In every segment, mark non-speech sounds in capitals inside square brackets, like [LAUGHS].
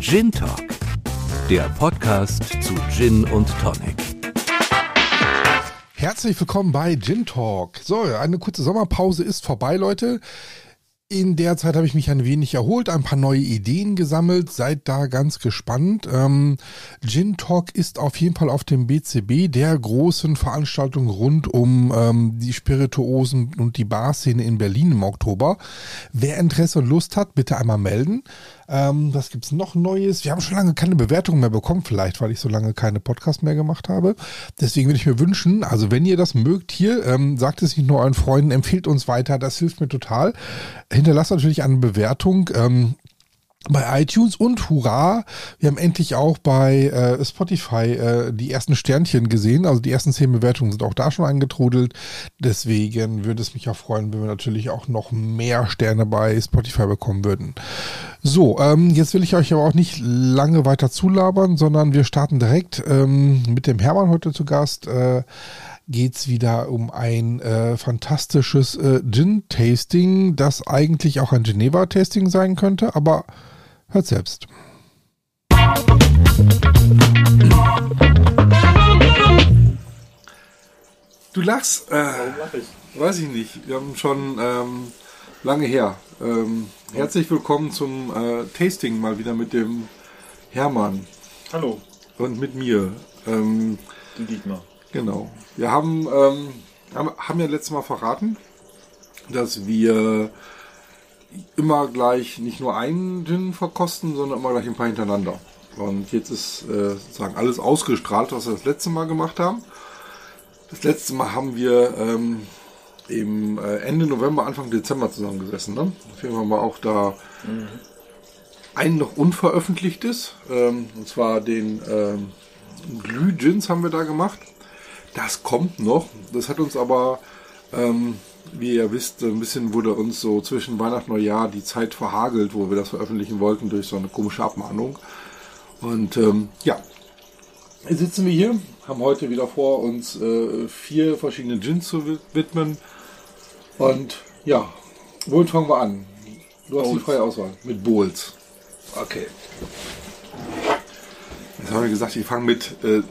Gin Talk, der Podcast zu Gin und Tonic. Herzlich willkommen bei Gin Talk. So, eine kurze Sommerpause ist vorbei, Leute. In der Zeit habe ich mich ein wenig erholt, ein paar neue Ideen gesammelt, seid da ganz gespannt. Ähm, Gin Talk ist auf jeden Fall auf dem BCB, der großen Veranstaltung rund um ähm, die Spirituosen und die Barszene in Berlin im Oktober. Wer Interesse und Lust hat, bitte einmal melden. Ähm, was gibt's noch Neues? Wir haben schon lange keine Bewertung mehr bekommen, vielleicht, weil ich so lange keine Podcasts mehr gemacht habe. Deswegen würde ich mir wünschen, also wenn ihr das mögt hier, ähm, sagt es nicht nur euren Freunden, empfiehlt uns weiter, das hilft mir total. Hinterlasst natürlich eine Bewertung. Ähm, bei iTunes und hurra, wir haben endlich auch bei äh, Spotify äh, die ersten Sternchen gesehen, also die ersten zehn Bewertungen sind auch da schon eingetrudelt. Deswegen würde es mich auch freuen, wenn wir natürlich auch noch mehr Sterne bei Spotify bekommen würden. So, ähm, jetzt will ich euch aber auch nicht lange weiter zulabern, sondern wir starten direkt ähm, mit dem Hermann heute zu Gast. Äh, geht's wieder um ein äh, fantastisches äh, Gin-Tasting, das eigentlich auch ein Geneva-Tasting sein könnte, aber hört selbst. Du lachst. Äh, Warum lach ich? weiß ich nicht. Wir haben schon ähm, lange her. Ähm, herzlich willkommen zum äh, Tasting mal wieder mit dem Hermann Hallo, und mit mir. Ähm, die Dietmar. Genau. Wir haben, ähm, haben, ja letztes Mal verraten, dass wir immer gleich nicht nur einen Gin verkosten, sondern immer gleich ein paar hintereinander. Und jetzt ist äh, sozusagen alles ausgestrahlt, was wir das letzte Mal gemacht haben. Das letzte Mal haben wir ähm, im äh, Ende November, Anfang Dezember zusammengesessen. Ne? Auf jeden Fall haben wir auch da ein noch unveröffentlichtes, ähm, und zwar den ähm, Glüh-Gins haben wir da gemacht. Das kommt noch. Das hat uns aber, ähm, wie ihr wisst, ein bisschen wurde uns so zwischen Weihnachten und Neujahr die Zeit verhagelt, wo wir das veröffentlichen wollten durch so eine komische Abmahnung. Und ähm, ja, jetzt sitzen wir hier, haben heute wieder vor, uns äh, vier verschiedene Gins zu wi- widmen. Und ja, womit fangen wir an? Du hast die Bowls. freie Auswahl. Mit Bowls. Okay. Jetzt haben wir gesagt, ich fange mit äh,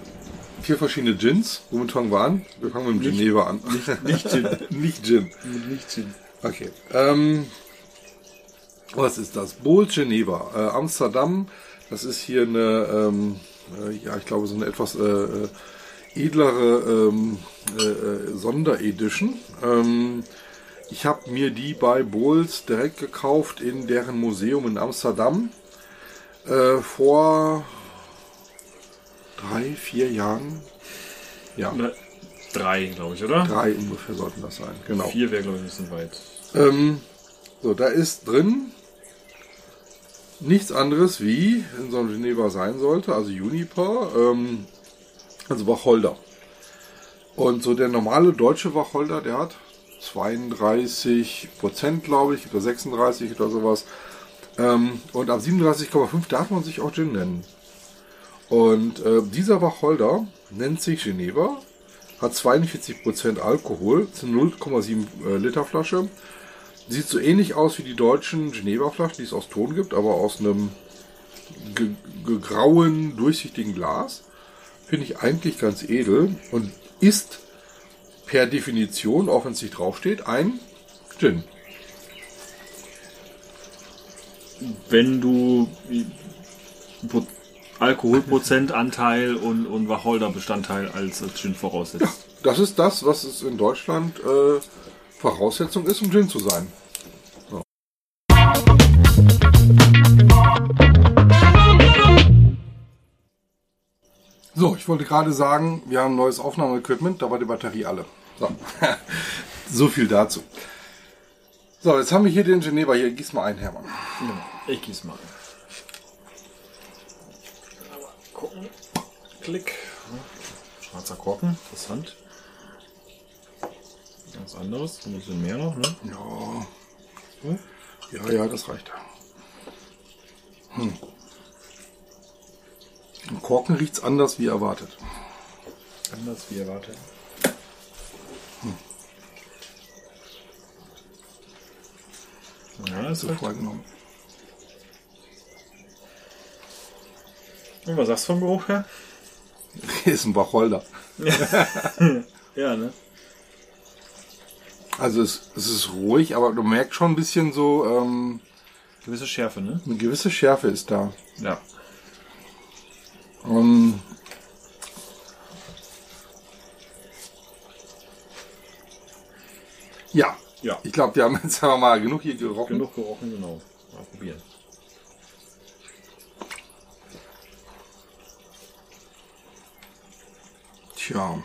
vier verschiedene Gins. Womit fangen wir an? Wir fangen mit dem Geneva an. Nicht, [LAUGHS] nicht Gin. nicht Gin. nicht Gin. Okay. Ähm, was ist das? Bowls Geneva. Äh, Amsterdam. Das ist hier eine, ähm, äh, ja, ich glaube, so eine etwas äh, äh, edlere ähm, äh, äh, Sonderedition. Ähm, ich habe mir die bei Bowls direkt gekauft in deren Museum in Amsterdam. Vor drei, vier Jahren. Ja, Oder Drei, glaube ich, oder? drei ungefähr sollten das sein. Genau. Vier wäre, glaube ich, ein bisschen weit. Ähm, so, da ist drin nichts anderes wie in so einem Geneva sein sollte, also Juniper, ähm, also Wacholder. Und so der normale deutsche Wacholder, der hat 32 Prozent, glaube ich, oder 36 oder sowas. Ähm, und ab 37,5 darf man sich auch Gin nennen. Und äh, dieser Wacholder nennt sich Geneva, hat 42% Alkohol, ist eine 0,7 äh, Liter Flasche. Sieht so ähnlich aus wie die deutschen Geneva-Flaschen, die es aus Ton gibt, aber aus einem grauen, durchsichtigen Glas. Finde ich eigentlich ganz edel und ist per Definition, auch wenn es nicht draufsteht, ein Gin. Wenn du Alkoholprozentanteil und, und Wacholderbestandteil als, als Gin voraussetzt. Das ist das, was es in Deutschland äh, Voraussetzung ist, um Gin zu sein. So. So, ich wollte gerade sagen, wir haben neues Aufnahmeequipment, da war die Batterie alle. So, [LAUGHS] so viel dazu. So, jetzt haben wir hier den Geneva. Hier, gieß mal ein, Hermann. Ich gieß mal. Gucken. Klick. Schwarzer Korken, interessant. Ganz anderes, ein bisschen mehr noch, ne? Ja. Ja, ja, das reicht. Hm. Im Korken riecht's anders wie erwartet. Anders wie erwartet. Ja, ist So halt Und was sagst du vom Geruch her? [LAUGHS] ist ein Wacholder. [LAUGHS] Ja, ne? Also es, es ist ruhig, aber du merkst schon ein bisschen so, ähm, Gewisse Schärfe, ne? eine gewisse Schärfe ist da. Ja. Ähm, ja. Ja. Ich glaube, wir haben jetzt [LAUGHS] aber mal genug hier gerochen. Genug gerochen, genau. Mal probieren. Tja.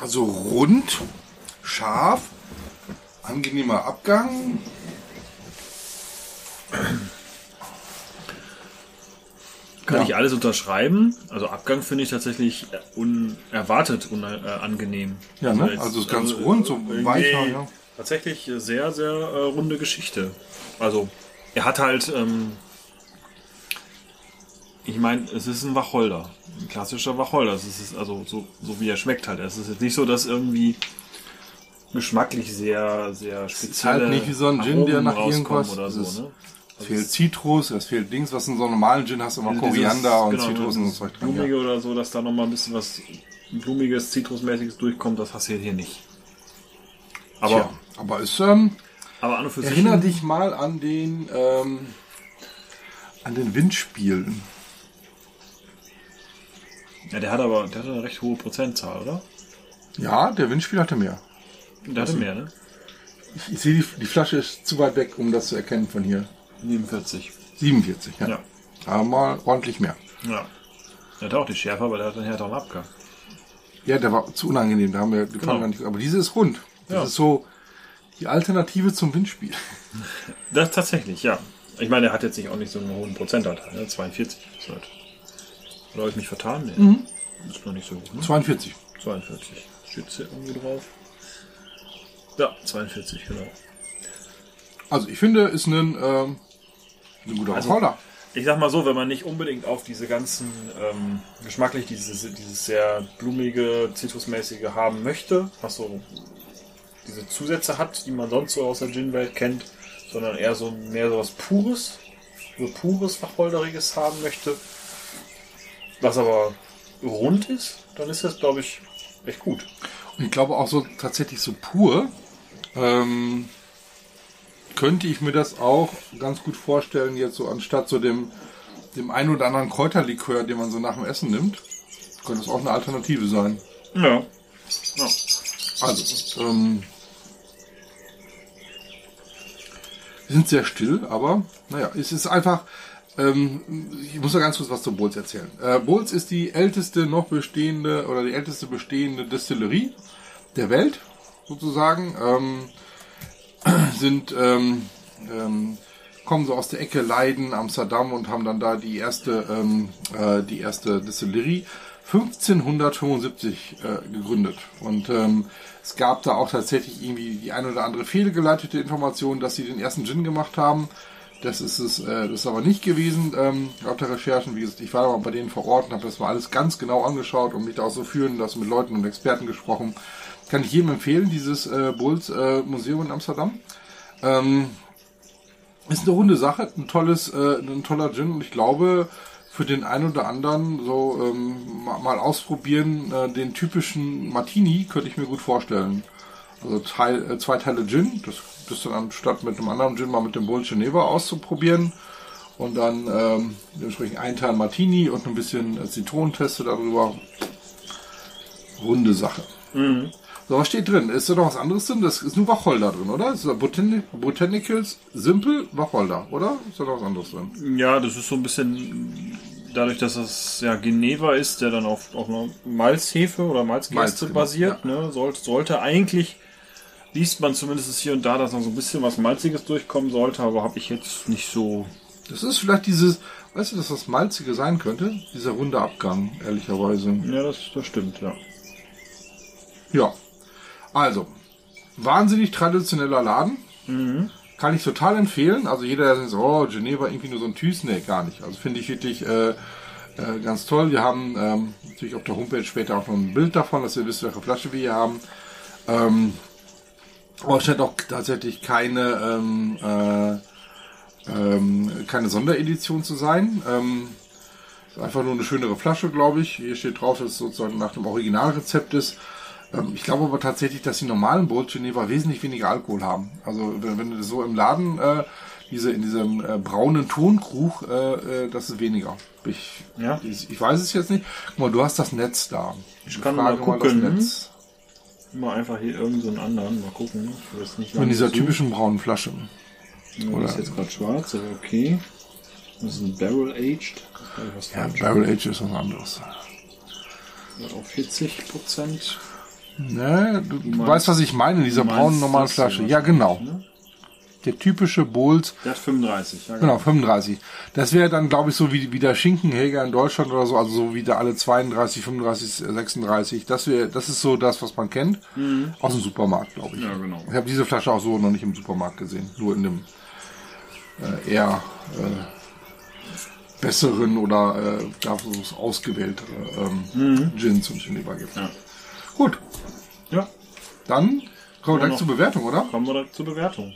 Also rund, scharf, angenehmer Abgang. Kann Ja. ich alles unterschreiben. Also Abgang finde ich tatsächlich unerwartet unangenehm. Ja, ne? Also ist ganz rund, so weicher, ja. Tatsächlich sehr, sehr äh, runde Geschichte. Also er hat halt, ähm, ich meine, es ist ein Wacholder, ein klassischer Wacholder. Es ist also so, so wie er schmeckt halt. Es ist jetzt nicht so, dass irgendwie geschmacklich sehr, sehr speziell. ist halt nicht wie so ein Gin, der nach irgendwas- oder es so. ist- Ne? Es fehlt Zitrus, es fehlt Dings, was in so einem normalen Gin hast, immer Koriander und genau, Zitrus und so Zeug. Blumige Ja. oder so, dass da noch mal ein bisschen was Blumiges, Zitrusmäßiges durchkommt, das hast du hier nicht. Aber, Tja, aber es ähm, aber an und für sich. erinnere dich mal an den ähm, an den Windspiel. Ja, der hat aber der hat eine recht hohe Prozentzahl, oder? Ja, der Windspiel hatte mehr. Der hatte mehr, ne? Ich, ich sehe die, die Flasche ist zu weit weg, um das zu erkennen von hier. 47. 47, ja. Ja. Aber mal ordentlich mehr. Ja. Der hat auch die Schärfe, aber der hat einen härteren Abgang. Ja, der war zu unangenehm, da haben wir, Genau. wir nicht, aber diese ist rund. Das Ja. ist so die Alternative zum Windspiel. Das tatsächlich, ja. Ich meine, der hat jetzt nicht auch nicht so einen hohen Prozentanteil, ne? 42. Oder habe ich mich vertan? Nee. Mhm. Ist noch nicht so hoch, ne? 42. 42. Steht hier irgendwo drauf? Ja, 42, genau. Also ich finde, ist ein, ähm, ein guter Also- Wacholder. Ich sag mal so, wenn man nicht unbedingt auf diese ganzen ähm, geschmacklich dieses, dieses sehr blumige, zitrusmäßige haben möchte, was so diese Zusätze hat, die man sonst so aus der Gin-Welt kennt, sondern eher so mehr so was Pures, so pures, Wacholderiges haben möchte, was aber rund ist, dann ist das, glaube ich, echt gut. Und ich glaube auch so tatsächlich so pur ähm, könnte ich mir das auch ganz gut vorstellen, jetzt so anstatt so dem, dem ein oder anderen Kräuterlikör, den man so nach dem Essen nimmt, könnte es auch eine Alternative sein. Ja. ja. Also, ähm, wir sind sehr still, aber naja, es ist einfach, ich muss ja ganz kurz was zu Bowls erzählen. Äh, Bowls ist die älteste noch bestehende oder die älteste bestehende Destillerie der Welt, sozusagen. Ähm, [CLEARS THROAT] sind, ähm, ähm, kommen so aus der Ecke Leiden, Amsterdam und haben dann da die erste, ähm, äh, die erste Destillerie 1575 äh, gegründet. Und ähm, es gab da auch tatsächlich irgendwie die ein oder andere fehlgeleitete Information, dass sie den ersten Gin gemacht haben. Das ist es, äh, das ist aber nicht gewesen, ähm, laut der Recherchen. Wie gesagt, ich war mal bei denen vor Ort und habe das mal alles ganz genau angeschaut und mich da auch so führen lassen, mit Leuten und Experten gesprochen. Kann ich jedem empfehlen, dieses äh, Bulls äh, Museum in Amsterdam. Ähm, ist eine runde Sache, ein tolles, äh, ein toller Gin und ich glaube, für den einen oder anderen so ähm, ma- mal ausprobieren, äh, den typischen Martini könnte ich mir gut vorstellen. Also Teil, äh, zwei Teile Gin, das, das dann anstatt mit einem anderen Gin mal mit dem Bull Geneva auszuprobieren. Und dann ähm, dementsprechend ein Teil Martini und ein bisschen Zitronenteste darüber. Runde Sache. So, was steht drin? Ist da noch was anderes drin? Das ist nur Wacholder drin, oder? Ist da Botani Botanicals Simple Wacholder, oder? Ist da noch was anderes drin? Ja, das ist so ein bisschen dadurch, dass es ja Geneva ist, der dann auf, auf einer Malzhefe oder Malzgerste Malz, basiert, ne, sollte, sollte eigentlich, liest man zumindest hier und da, dass noch so ein bisschen was Malziges durchkommen sollte, aber habe ich jetzt nicht so. Das ist vielleicht dieses, weißt du, dass das Malzige sein könnte? Dieser runde Abgang, ehrlicherweise. Ja, das, das stimmt, ja. Ja. Also, wahnsinnig traditioneller Laden. Kann ich total empfehlen. Also jeder, der sagt, oh, Geneva irgendwie nur so ein Tüß, nee, gar nicht. Also finde ich wirklich äh, äh, ganz toll. Wir haben ähm, natürlich auf der Homepage später auch noch ein Bild davon, dass ihr wisst, welche Flasche wir hier haben. Ähm, aber es scheint auch tatsächlich keine ähm, äh, ähm, keine Sonderedition zu sein. Ähm, ist einfach nur eine schönere Flasche, glaube ich. Hier steht drauf, dass es sozusagen nach dem Originalrezept ist. Ähm, ich glaube aber tatsächlich, dass die normalen Bolt Geneva wesentlich weniger Alkohol haben. Also wenn, wenn du so im Laden äh, diese in diesem äh, braunen Tonkrug, äh, äh, das ist weniger. Ich, Ja? ich, ich weiß es jetzt nicht. Guck mal, du hast das Netz da. Ich kann mal gucken. Mal einfach hier irgendeinen so anderen, mal gucken. Ich weiß nicht, In dieser so- typischen braunen Flasche. Ja, das ist jetzt gerade schwarz, aber okay. Das ist ein Barrel Aged. Ja. Barrel Age ist was anderes. Auf 40 Prozent. Ne, du, du weißt, was ich meine, in dieser braunen normalen Flasche. Ja, genau. Ne? Der typische Bolt, Der hat 35. Ja, genau, 35. Das wäre dann, glaube ich, so wie, wie der Schinkenhäger in Deutschland oder so, also so wie da alle 32, 35, 36. Das wäre, das ist so das, was man kennt. Aus dem Supermarkt, glaube ich. Mhm. Ja, genau. Ich habe diese Flasche auch so noch nicht im Supermarkt gesehen. Nur in dem äh, eher äh, besseren oder äh, da ausgewähltere ähm, Gins und Geneva gibt. Mhm. Ja. Gut, ja. dann kommen wir direkt zur Bewertung, oder? Kommen wir da zur Bewertung.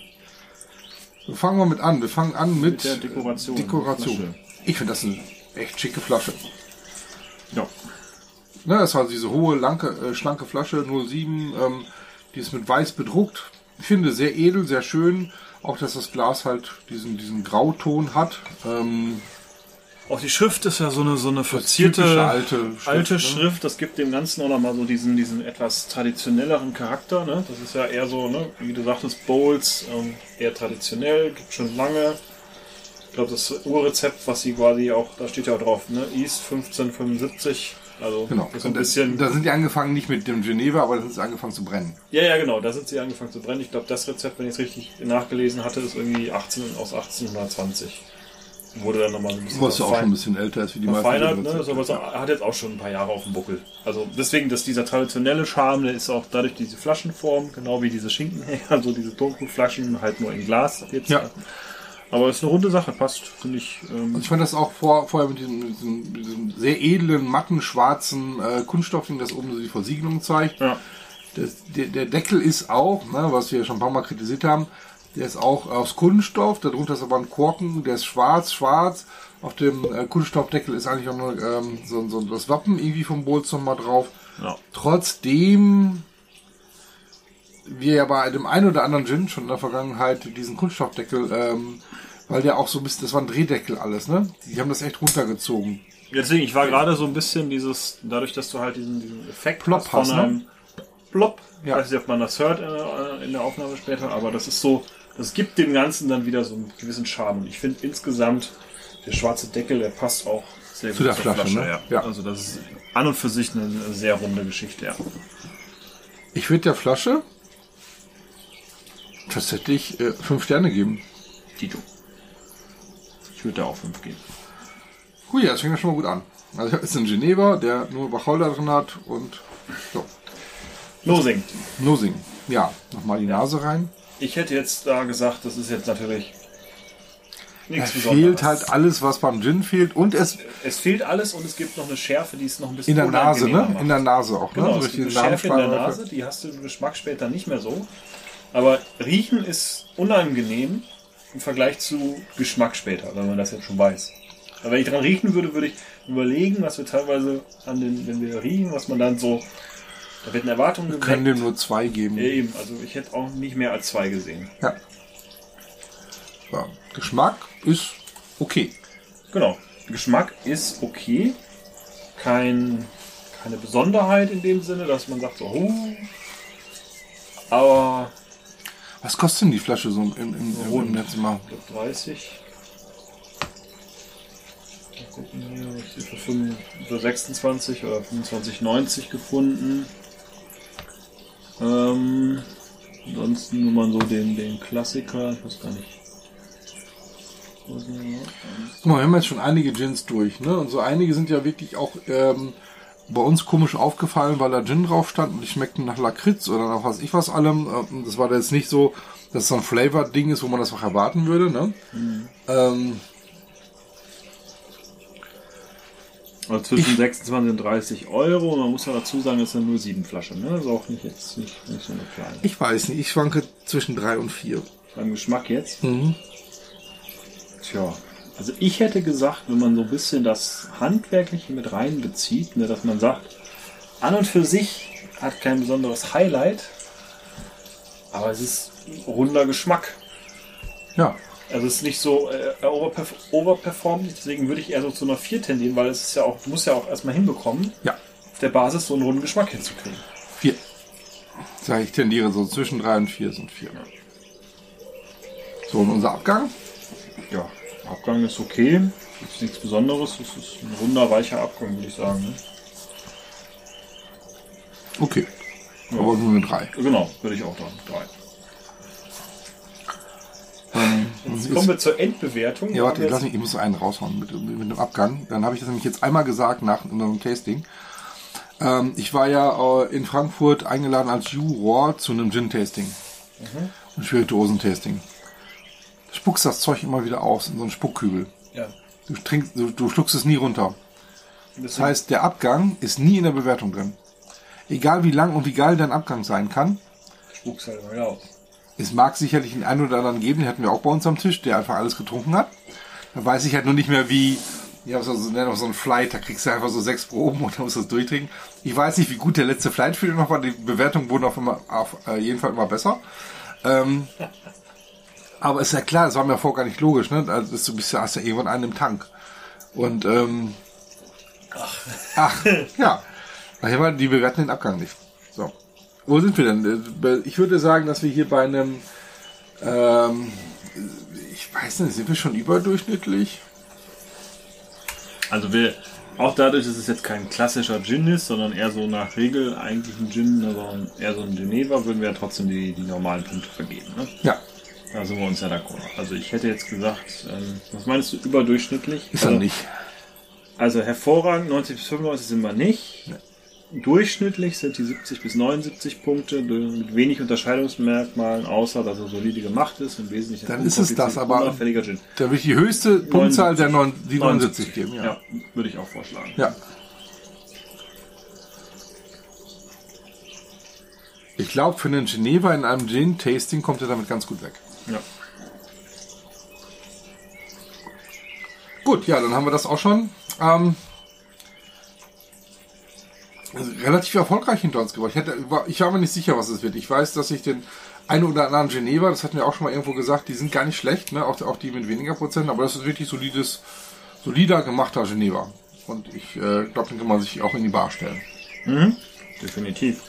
Wir fangen mal mit an. Wir fangen an mit, Mit der Dekoration. Dekoration. Flasche. Ich finde das eine echt schicke Flasche. Ja. Ne, das war diese hohe, lanke, äh, schlanke Flasche 07. Ähm, die ist mit weiß bedruckt. Ich finde sehr edel, sehr schön. Auch, dass das Glas halt diesen, diesen Grauton hat. Ähm, Auch die Schrift ist ja so eine, so eine verzierte alte Schrift, alte ne? Schrift. Das gibt dem Ganzen auch nochmal so diesen, diesen etwas traditionelleren Charakter. Ne? Das ist ja eher so, ne? wie du sagtest, Bowls, ähm, eher traditionell, gibt schon lange. Ich glaube, das Urrezept, was sie quasi auch, da steht ja auch drauf, ne? East 1575. Also genau. so ein bisschen. Da sind die angefangen nicht mit dem Geneva, aber da sind sie angefangen zu brennen. Ja, ja, genau, da sind sie angefangen zu brennen. Ich glaube, das Rezept, wenn ich es richtig nachgelesen hatte, ist irgendwie 18, aus 1820. Wurde dann nochmal so ein bisschen Was ja auch schon ein bisschen älter ist wie die meisten. verfeinert, ne? Rezepte. Das aber so, hat jetzt auch schon ein paar Jahre auf dem Buckel. Also deswegen, dass dieser traditionelle Charme, der ist auch dadurch diese Flaschenform, genau wie diese Schinkenhänger, [LAUGHS] also diese Dunkelflaschen, halt nur in Glas jetzt. Ja. Aber ist eine runde Sache, passt, finde ich. Ähm, Und ich fand das auch vor, vorher mit diesem, diesem, diesem sehr edlen, matten, schwarzen äh, Kunststoffding, das oben so die Versiegelung zeigt. ja. Das, der, der Deckel ist auch, ne, was wir schon ein paar Mal kritisiert haben, der ist auch aus Kunststoff, darunter ist aber ein Korken, der ist schwarz, schwarz. Auf dem äh, Kunststoffdeckel ist eigentlich auch nur ähm, so, so das Wappen irgendwie vom Bolz nochmal drauf. ja. Trotzdem wir ja bei dem einen oder anderen Gin schon in der Vergangenheit diesen Kunststoffdeckel, ähm, weil der auch so ein bisschen, das war ein Drehdeckel alles, ne? Die haben das echt runtergezogen. Deswegen, ich war gerade so ein bisschen dieses, dadurch, dass du halt diesen, diesen Effekt Plop hast von ne? einem Plop. Ich Ja. weiß nicht, ob man das hört äh, in der Aufnahme später, aber das ist so, das gibt dem Ganzen dann wieder so einen gewissen Charme. Und ich finde insgesamt, der schwarze Deckel, der passt auch sehr gut Zu der zur Flasche, ne? ja. Ja. Also das ist an und für sich eine sehr runde Geschichte, ja. Ich würde der Flasche tatsächlich äh, fünf Sterne geben. Tito. Ich würde da auch 5 geben. Hui, das fängt ja schon mal gut an. Also ist ein Geneva, der nur Wacholder drin hat und so. Losing. Nosing. Ja, nochmal die Nase rein. Ich hätte jetzt da gesagt, das ist jetzt natürlich Es nichts fehlt halt alles, was beim Gin fehlt und es Es fehlt alles und es gibt noch eine Schärfe, die es noch ein bisschen in der Nase, ne? macht. In der Nase auch, ne? Genau, Durch es gibt die eine Schärfe in der. Nase, die hast du im Geschmack später nicht mehr so. Aber riechen ist unangenehm im Vergleich zu Geschmack später, wenn man das jetzt schon weiß. Aber wenn ich dran riechen würde, würde ich überlegen, was wir teilweise an den, wenn wir riechen, was man dann so, da wird eine Erwartung Wir können geweckt. dem nur zwei geben. Ja, eben, also ich hätte auch nicht mehr als zwei gesehen. Ja. ja. Geschmack ist okay. Genau. Geschmack ist okay. Kein, keine Besonderheit in dem Sinne, dass man sagt so, oh. Aber Was kostet denn die Flasche so im, im, im, Rund. im letzten Mal? ich glaube 30. Mal gucken hier, ich für, 5, für 26 oder 25,90 gefunden. Ähm, ansonsten nur mal so den, den Klassiker, ich weiß gar nicht. Guck mal, wir haben jetzt schon einige Gins durch, ne? Und so einige sind ja wirklich auch ähm, bei uns komisch aufgefallen, weil da Gin drauf stand und die schmeckten nach Lakritz oder nach was ich was allem. Ähm, Das war da jetzt nicht so, dass es so ein Flavor-Ding ist, wo man das auch erwarten würde, ne? Ähm, Also zwischen 26 und 30 Euro. Man muss ja dazu sagen, es sind nur sieben Flaschen. Ne? Das ist auch nicht jetzt nicht, nicht so eine kleine. ich weiß nicht, ich schwanke zwischen drei und vier. Beim Geschmack jetzt. Mhm. Tja, also ich hätte gesagt, wenn man so ein bisschen das Handwerkliche mit reinbezieht, ne, dass man sagt, an und für sich hat kein besonderes Highlight, aber es ist runder Geschmack. Ja. Also es ist nicht so, er overperf overperformt deswegen würde ich eher so zu einer 4 tendieren, weil es ist ja auch, du musst ja auch erstmal hinbekommen, ja. auf der Basis so einen runden Geschmack hinzukriegen. 4. Sag ich tendiere so zwischen 3 und 4 sind 4. So, und unser Abgang? Ja, Abgang ist okay. Ist nichts Besonderes. Es ist ein runder, weicher Abgang, würde ich sagen. Ne? Okay. Ja. Aber nur eine 3. Genau, würde ich auch sagen. 3. Jetzt ist- kommen wir zur Endbewertung. Ja, warte, lass mich, ich muss einen raushauen mit, mit dem Abgang. Dann habe ich das nämlich jetzt einmal gesagt nach unserem Tasting. Ähm, ich war ja äh, in Frankfurt eingeladen als Juror zu einem Gin-Tasting. Und Spirituosen-Tasting. Du spuckst das Zeug immer wieder aus in so einen Spuckkübel. jetzt- ja, Du, trinkst, du, du schluckst es nie runter. Das heißt, der Abgang ist nie in der Bewertung drin. Egal wie lang und wie geil dein Abgang sein kann, spuck's halt mal wieder aus. Es mag sicherlich einen einen oder anderen geben, den hatten wir auch bei uns am Tisch, der einfach alles getrunken hat. Da weiß ich halt nur nicht mehr, wie, ja, so, so, nenn doch so ein Flight, da kriegst du einfach so sechs Proben und dann musst du das durchtrinken. Ich weiß nicht, wie gut der letzte Flight für noch war, die Bewertungen wurden auf, immer, auf äh, jeden Fall immer besser. Ähm, aber ist ja klar, das war mir vorher gar nicht logisch, ne? Also du bist ja, hast ja irgendwann einen im Tank. Und, ähm, ach, ja. Nachher war die bewerten den Abgang nicht. Wo sind wir denn? Äh, Ich würde sagen, dass wir hier bei einem, ähm, ich weiß nicht, sind wir schon überdurchschnittlich? Also wir, auch dadurch, dass es jetzt kein klassischer Gin ist, sondern eher so nach Regel eigentlich ein Gin, also eher so ein Geneva, würden wir ja trotzdem die, die normalen Punkte vergeben. Ne? Ja, Da sind wir uns ja d'accord. Also ich hätte jetzt gesagt, ähm, was meinst du, überdurchschnittlich? ist er also, nicht. Also hervorragend, 90 bis 95 sind wir nicht. Durchschnittlich sind die 70 bis 79 Punkte mit wenig Unterscheidungsmerkmalen, außer dass er solide gemacht ist. Im Wesentlichen Dann ist es das, aber-. Da würde ich die höchste Punktzahl der neun, die 79 geben. Ja. Ja. würde ich auch vorschlagen. ja. Ich glaube, für einen Geneva in einem Gin-Tasting kommt er damit ganz gut weg. Ja. Gut, ja, dann haben wir das auch schon. Ähm, also relativ erfolgreich hinter uns gebracht. Ich, hätte, war, ich war mir nicht sicher, was es wird. Ich weiß, dass ich den einen oder anderen Geneva, das hatten wir auch schon mal irgendwo gesagt, die sind gar nicht schlecht, ne? auch, auch die mit weniger Prozent, aber das ist wirklich solides, solider gemachter Geneva. Und ich äh, glaube, den kann man sich auch in die Bar stellen. Definitiv.